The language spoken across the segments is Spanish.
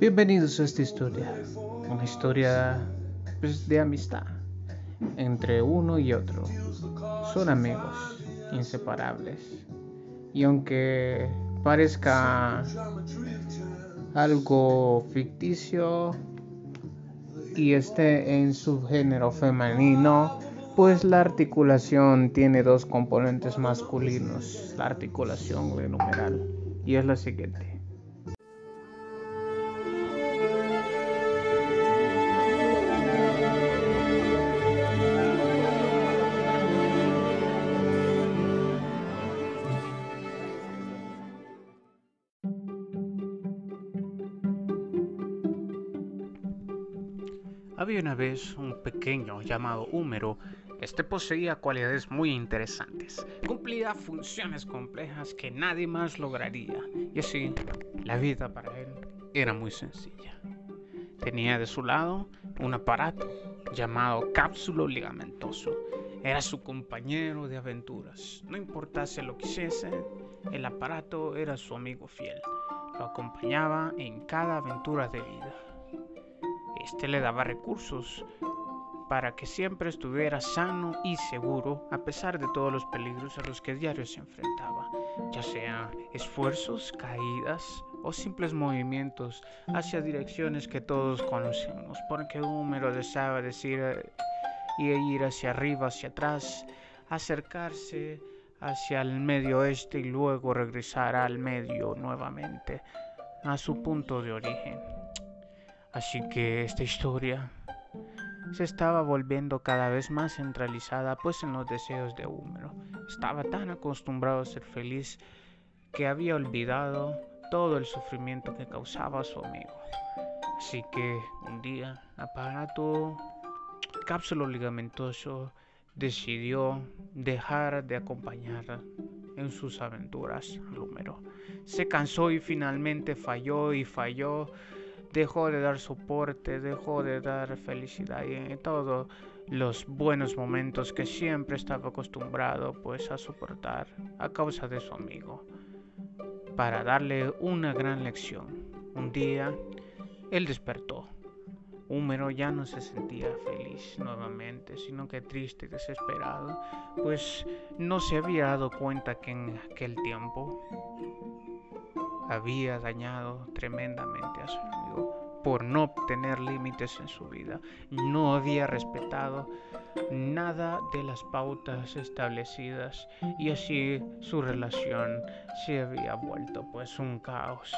Bienvenidos a esta historia, una historia pues, de amistad entre uno y otro. Son amigos inseparables. Y aunque parezca algo ficticio y esté en su género femenino, pues la articulación tiene dos componentes masculinos, la articulación numeral, y es la siguiente. Había una vez un pequeño llamado Húmero. Este poseía cualidades muy interesantes. Cumplía funciones complejas que nadie más lograría. Y así, la vida para él era muy sencilla. Tenía de su lado un aparato llamado cápsulo ligamentoso. Era su compañero de aventuras. No importase lo que hiciese, el aparato era su amigo fiel. Lo acompañaba en cada aventura de vida. Este le daba recursos para que siempre estuviera sano y seguro a pesar de todos los peligros a los que diario se enfrentaba, ya sea esfuerzos, caídas o simples movimientos hacia direcciones que todos conocemos, porque Húmero deseaba decir eh, y ir hacia arriba, hacia atrás, acercarse hacia el medio oeste y luego regresar al medio nuevamente, a su punto de origen. Así que esta historia se estaba volviendo cada vez más centralizada pues en los deseos de Húmero. Estaba tan acostumbrado a ser feliz que había olvidado todo el sufrimiento que causaba a su amigo. Así que un día, aparato cápsulo ligamentoso decidió dejar de acompañar en sus aventuras al Húmero. Se cansó y finalmente falló y falló dejó de dar soporte, dejó de dar felicidad y en todos los buenos momentos que siempre estaba acostumbrado pues a soportar a causa de su amigo para darle una gran lección. Un día él despertó. Húmero ya no se sentía feliz nuevamente, sino que triste y desesperado, pues no se había dado cuenta que en aquel tiempo había dañado tremendamente a su amigo por no tener límites en su vida. No había respetado nada de las pautas establecidas y así su relación se había vuelto pues un caos.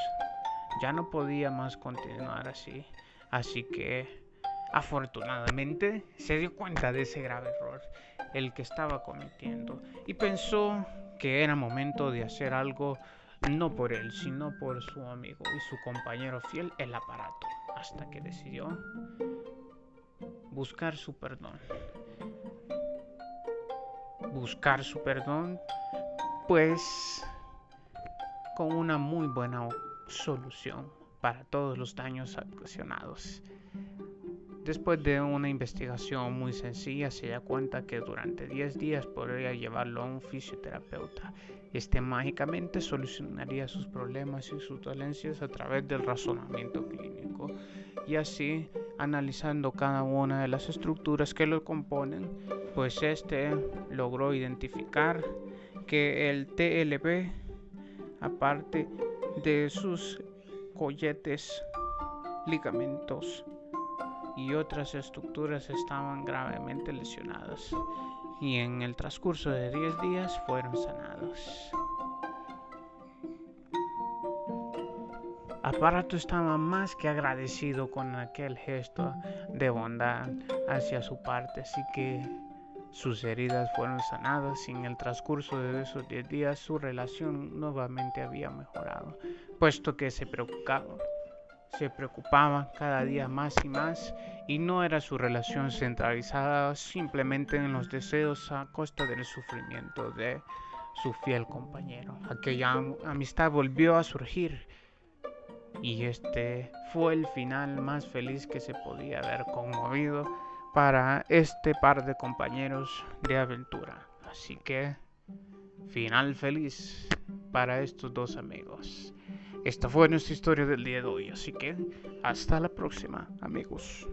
Ya no podía más continuar así. Así que afortunadamente se dio cuenta de ese grave error, el que estaba cometiendo, y pensó que era momento de hacer algo no por él, sino por su amigo y su compañero fiel, el aparato, hasta que decidió buscar su perdón. Buscar su perdón, pues con una muy buena solución para todos los daños ocasionados. Después de una investigación muy sencilla, se da cuenta que durante 10 días podría llevarlo a un fisioterapeuta. Este mágicamente solucionaría sus problemas y sus dolencias a través del razonamiento clínico. Y así, analizando cada una de las estructuras que lo componen, pues este logró identificar que el TLB, aparte de sus colletes, ligamentos, y otras estructuras estaban gravemente lesionadas y en el transcurso de 10 días fueron sanados. Aparato estaba más que agradecido con aquel gesto de bondad hacia su parte, así que sus heridas fueron sanadas y en el transcurso de esos 10 días su relación nuevamente había mejorado, puesto que se preocupaba se preocupaba cada día más y más y no era su relación centralizada simplemente en los deseos a costa del sufrimiento de su fiel compañero. Aquella amistad volvió a surgir y este fue el final más feliz que se podía haber conmovido para este par de compañeros de aventura. Así que, final feliz para estos dos amigos. Esta fue nuestra historia del día de hoy, así que hasta la próxima, amigos.